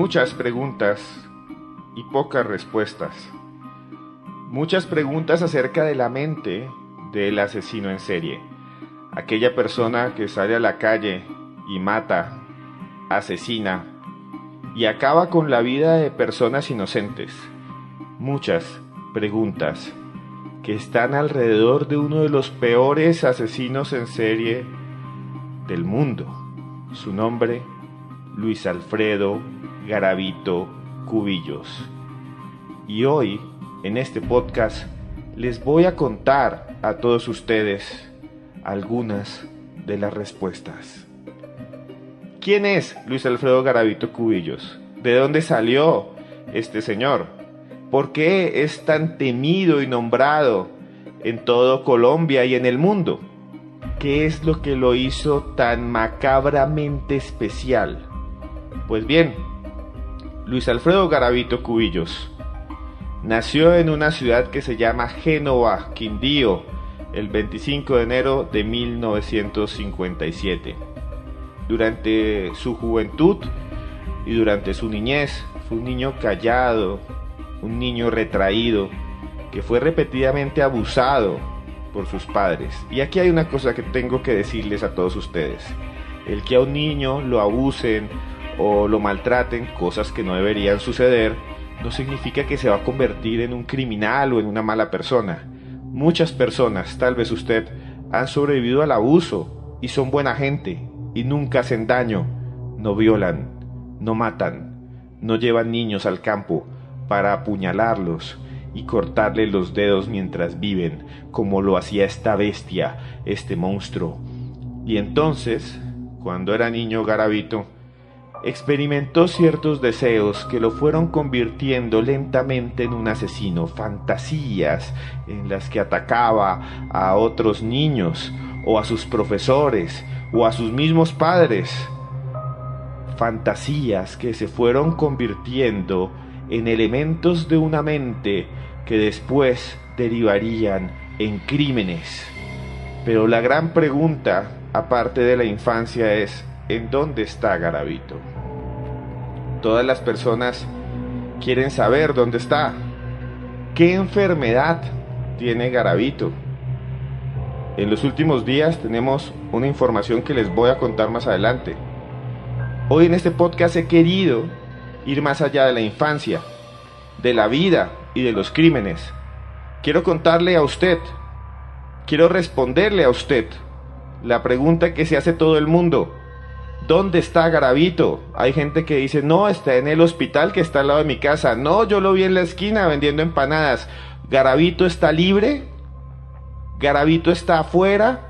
Muchas preguntas y pocas respuestas. Muchas preguntas acerca de la mente del asesino en serie. Aquella persona que sale a la calle y mata, asesina y acaba con la vida de personas inocentes. Muchas preguntas que están alrededor de uno de los peores asesinos en serie del mundo. Su nombre, Luis Alfredo Garavito Cubillos. Y hoy, en este podcast, les voy a contar a todos ustedes algunas de las respuestas. ¿Quién es Luis Alfredo Garavito Cubillos? ¿De dónde salió este señor? ¿Por qué es tan temido y nombrado en todo Colombia y en el mundo? ¿Qué es lo que lo hizo tan macabramente especial? Pues bien, Luis Alfredo Garavito Cubillos nació en una ciudad que se llama Génova, Quindío, el 25 de enero de 1957. Durante su juventud y durante su niñez fue un niño callado, un niño retraído, que fue repetidamente abusado por sus padres. Y aquí hay una cosa que tengo que decirles a todos ustedes. El que a un niño lo abusen o lo maltraten, cosas que no deberían suceder, no significa que se va a convertir en un criminal o en una mala persona. Muchas personas, tal vez usted, han sobrevivido al abuso y son buena gente y nunca hacen daño, no violan, no matan, no llevan niños al campo para apuñalarlos y cortarle los dedos mientras viven, como lo hacía esta bestia, este monstruo. Y entonces, cuando era niño Garavito, experimentó ciertos deseos que lo fueron convirtiendo lentamente en un asesino, fantasías en las que atacaba a otros niños o a sus profesores o a sus mismos padres. Fantasías que se fueron convirtiendo en elementos de una mente que después derivarían en crímenes. Pero la gran pregunta, aparte de la infancia, es ¿en dónde está Garavito? Todas las personas quieren saber dónde está. ¿Qué enfermedad tiene Garavito? En los últimos días tenemos una información que les voy a contar más adelante. Hoy en este podcast he querido ir más allá de la infancia, de la vida y de los crímenes. Quiero contarle a usted, quiero responderle a usted la pregunta que se hace todo el mundo. ¿Dónde está Garavito? Hay gente que dice, no, está en el hospital que está al lado de mi casa. No, yo lo vi en la esquina vendiendo empanadas. ¿Garavito está libre? ¿Garavito está afuera?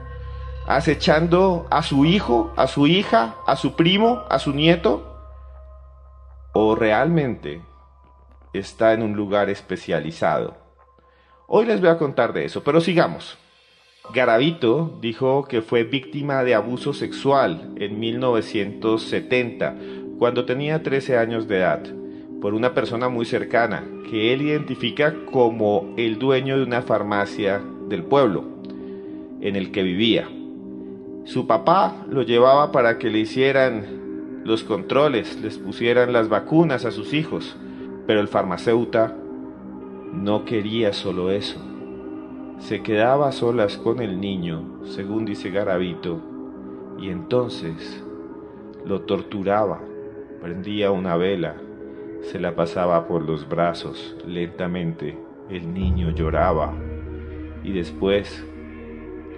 acechando a su hijo, a su hija, a su primo, a su nieto? ¿O realmente está en un lugar especializado? Hoy les voy a contar de eso, pero sigamos. Garavito dijo que fue víctima de abuso sexual en 1970, cuando tenía 13 años de edad, por una persona muy cercana, que él identifica como el dueño de una farmacia del pueblo en el que vivía. Su papá lo llevaba para que le hicieran los controles, les pusieran las vacunas a sus hijos, pero el farmacéutico no quería solo eso. Se quedaba a solas con el niño, según dice Garavito, y entonces lo torturaba, prendía una vela, se la pasaba por los brazos lentamente, el niño lloraba y después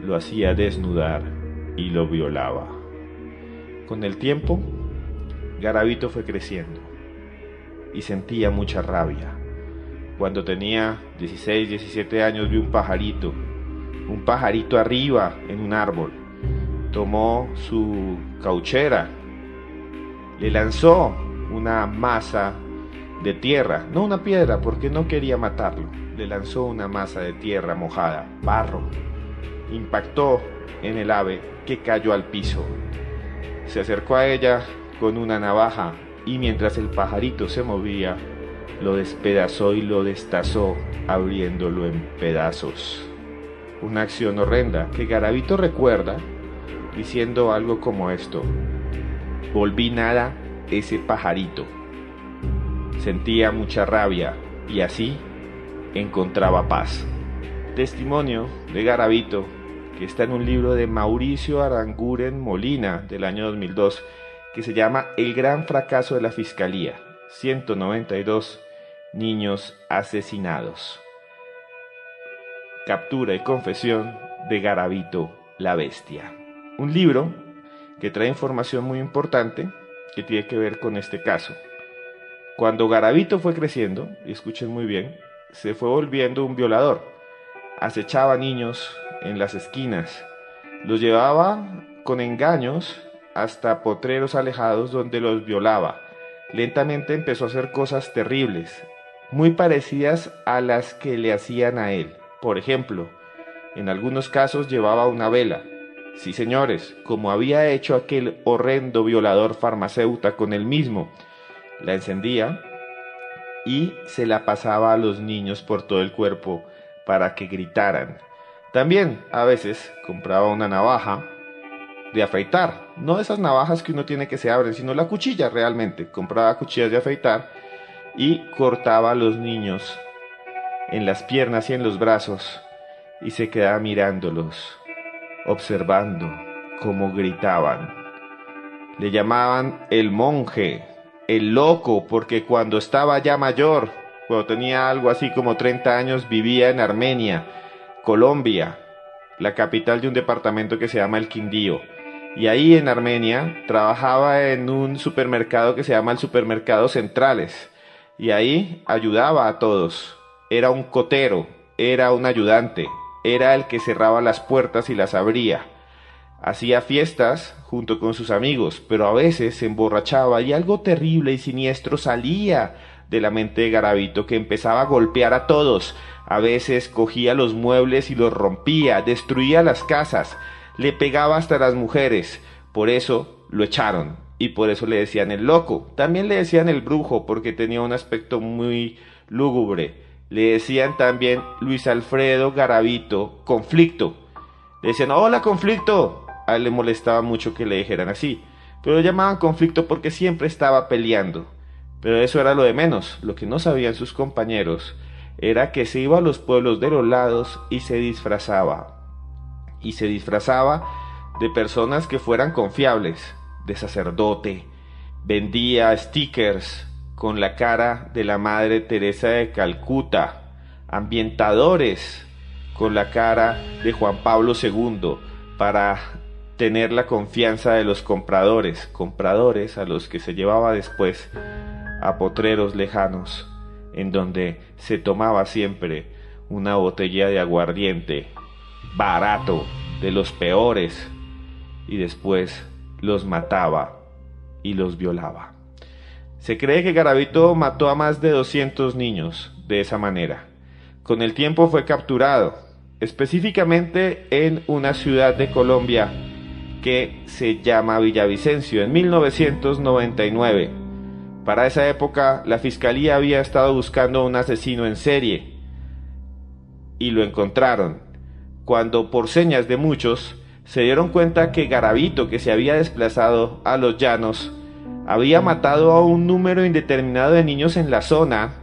lo hacía desnudar y lo violaba. Con el tiempo, Garavito fue creciendo y sentía mucha rabia. Cuando tenía 16, 17 años vi un pajarito, un pajarito arriba en un árbol. Tomó su cauchera le lanzó una masa de tierra, no una piedra porque no quería matarlo, le lanzó una masa de tierra mojada, barro, impactó en el ave que cayó al piso. Se acercó a ella con una navaja y mientras el pajarito se movía, lo despedazó y lo destazó, abriéndolo en pedazos. Una acción horrenda que Garavito recuerda diciendo algo como esto. Volví nada ese pajarito. Sentía mucha rabia y así encontraba paz. Testimonio de Garavito que está en un libro de Mauricio Aranguren Molina del año 2002 que se llama El gran fracaso de la Fiscalía, 192 niños asesinados. Captura y confesión de Garavito la Bestia. Un libro que trae información muy importante que tiene que ver con este caso. Cuando Garavito fue creciendo, y escuchen muy bien, se fue volviendo un violador. Acechaba niños en las esquinas, los llevaba con engaños hasta potreros alejados donde los violaba. Lentamente empezó a hacer cosas terribles, muy parecidas a las que le hacían a él. Por ejemplo, en algunos casos llevaba una vela. Sí, señores, como había hecho aquel horrendo violador farmacéutico con él mismo, la encendía y se la pasaba a los niños por todo el cuerpo para que gritaran. También a veces compraba una navaja de afeitar, no esas navajas que uno tiene que se abren, sino la cuchilla realmente. Compraba cuchillas de afeitar y cortaba a los niños en las piernas y en los brazos y se quedaba mirándolos, observando cómo gritaban. Le llamaban el monje, el loco, porque cuando estaba ya mayor, cuando tenía algo así como 30 años, vivía en Armenia, Colombia, la capital de un departamento que se llama El Quindío. Y ahí en Armenia trabajaba en un supermercado que se llama el Supermercado Centrales. Y ahí ayudaba a todos. Era un cotero, era un ayudante, era el que cerraba las puertas y las abría. Hacía fiestas junto con sus amigos, pero a veces se emborrachaba y algo terrible y siniestro salía de la mente de Garavito que empezaba a golpear a todos. A veces cogía los muebles y los rompía, destruía las casas, le pegaba hasta las mujeres. Por eso lo echaron y por eso le decían el loco. También le decían el brujo porque tenía un aspecto muy lúgubre. Le decían también Luis Alfredo Garavito, conflicto. Le decían, hola conflicto. Le molestaba mucho que le dijeran así. Pero lo llamaban conflicto porque siempre estaba peleando. Pero eso era lo de menos. Lo que no sabían sus compañeros era que se iba a los pueblos de los lados y se disfrazaba. Y se disfrazaba de personas que fueran confiables, de sacerdote. Vendía stickers con la cara de la Madre Teresa de Calcuta. Ambientadores con la cara de Juan Pablo II para tener la confianza de los compradores, compradores a los que se llevaba después a potreros lejanos, en donde se tomaba siempre una botella de aguardiente barato, de los peores, y después los mataba y los violaba. Se cree que Garavito mató a más de 200 niños de esa manera. Con el tiempo fue capturado, específicamente en una ciudad de Colombia que se llama Villavicencio en 1999 para esa época la fiscalía había estado buscando un asesino en serie y lo encontraron, cuando por señas de muchos se dieron cuenta que Garavito, que se había desplazado a los llanos, había matado a un número indeterminado de niños en la zona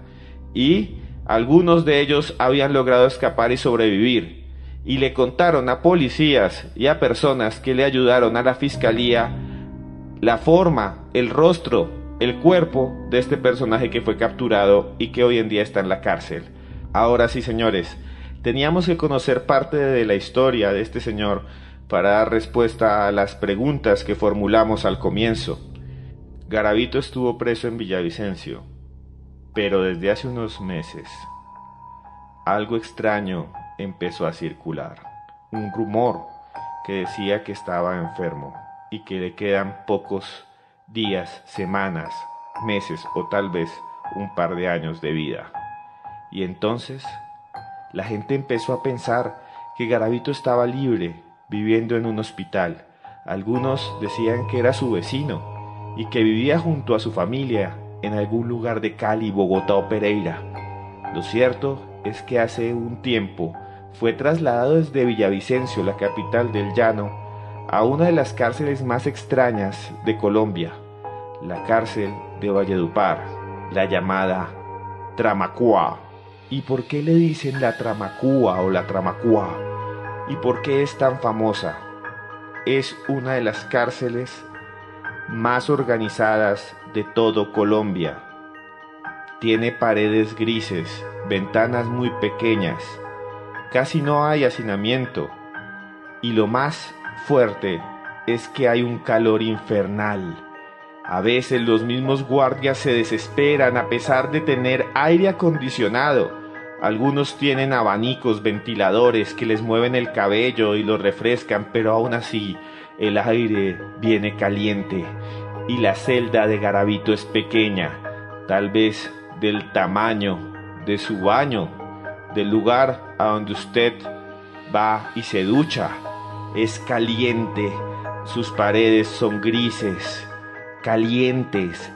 y algunos de ellos habían logrado escapar y sobrevivir. Y le contaron a policías y a personas que le ayudaron a la fiscalía la forma, el rostro el cuerpo de este personaje que fue capturado y que hoy en día está en la cárcel. Ahora sí, señores, teníamos que conocer parte de la historia de este señor para dar respuesta a las preguntas que formulamos al comienzo. Garavito estuvo preso en Villavicencio, pero desde hace unos meses algo extraño empezó a circular. Un rumor que decía que estaba enfermo y que le quedan pocos días, semanas, meses o tal vez un par de años de vida. Y entonces la gente empezó a pensar que Garavito estaba libre, viviendo en un hospital. Algunos decían que era su vecino y que vivía junto a su familia en algún lugar de Cali, Bogotá o Pereira. Lo cierto es que hace un tiempo fue trasladado desde Villavicencio, la capital del llano, a una de las cárceles más extrañas de Colombia, la cárcel de Valledupar, la llamada Tramacua. ¿Y por qué le dicen la Tramacua o la Tramacua? ¿Y por qué es tan famosa? Es una de las cárceles más organizadas de todo Colombia. Tiene paredes grises, ventanas muy pequeñas, casi no hay hacinamiento y lo más fuerte es que hay un calor infernal. A veces los mismos guardias se desesperan a pesar de tener aire acondicionado. Algunos tienen abanicos, ventiladores que les mueven el cabello y los refrescan, pero aún así el aire viene caliente y la celda de Garabito es pequeña, tal vez del tamaño de su baño, del lugar a donde usted va y se ducha. Es caliente, sus paredes son grises, calientes,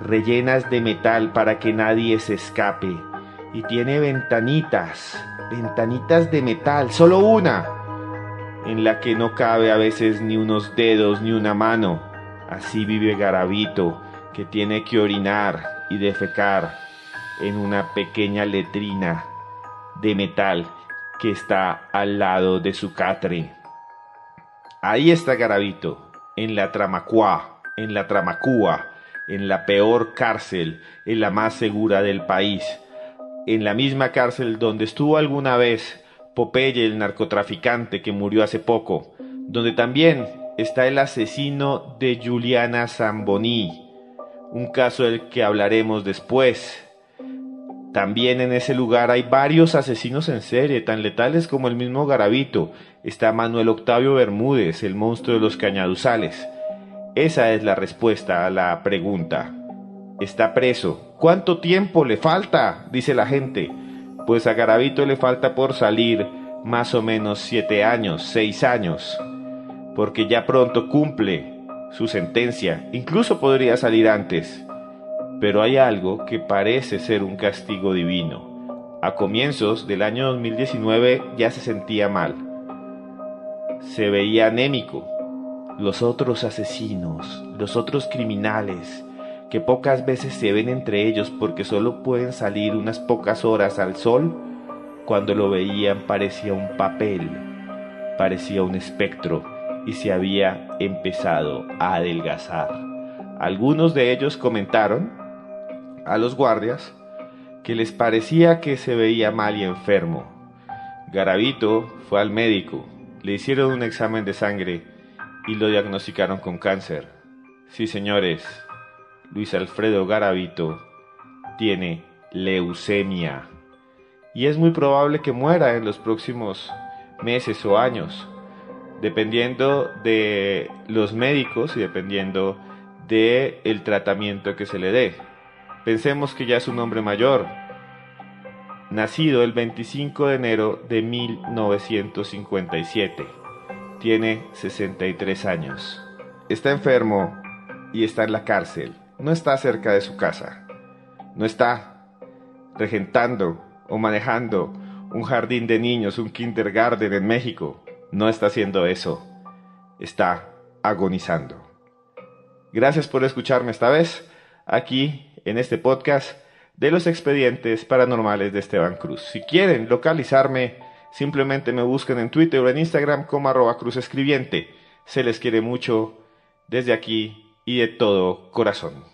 rellenas de metal para que nadie se escape. Y tiene ventanitas, ventanitas de metal, solo una, en la que no cabe a veces ni unos dedos ni una mano. Así vive Garabito, que tiene que orinar y defecar en una pequeña letrina de metal que está al lado de su catre. Ahí está Garabito, en la Tramacua, en la Tramacúa, en la peor cárcel, en la más segura del país, en la misma cárcel donde estuvo alguna vez Popeye el narcotraficante que murió hace poco, donde también está el asesino de Juliana Zamboni, un caso del que hablaremos después. También en ese lugar hay varios asesinos en serie, tan letales como el mismo Garavito. Está Manuel Octavio Bermúdez, el monstruo de los cañaduzales. Esa es la respuesta a la pregunta. Está preso. ¿Cuánto tiempo le falta? dice la gente. Pues a Garavito le falta por salir más o menos siete años, seis años, porque ya pronto cumple su sentencia. Incluso podría salir antes. Pero hay algo que parece ser un castigo divino. A comienzos del año 2019 ya se sentía mal. Se veía anémico. Los otros asesinos, los otros criminales, que pocas veces se ven entre ellos porque solo pueden salir unas pocas horas al sol, cuando lo veían parecía un papel, parecía un espectro y se había empezado a adelgazar. Algunos de ellos comentaron a los guardias que les parecía que se veía mal y enfermo. Garavito fue al médico, le hicieron un examen de sangre y lo diagnosticaron con cáncer. Sí, señores, Luis Alfredo Garavito tiene leucemia y es muy probable que muera en los próximos meses o años, dependiendo de los médicos y dependiendo de tratamiento que se le dé. Pensemos que ya es un hombre mayor, nacido el 25 de enero de 1957. Tiene 63 años. Está enfermo y está en la cárcel. No está cerca de su casa. No está regentando o manejando un jardín de niños, un kindergarten en México. No está haciendo eso. Está agonizando. Gracias por escucharme esta vez. Aquí en este podcast de los expedientes paranormales de Esteban Cruz. Si quieren localizarme, simplemente me buscan en Twitter o en Instagram como arroba cruz escribiente. Se les quiere mucho desde aquí y de todo corazón.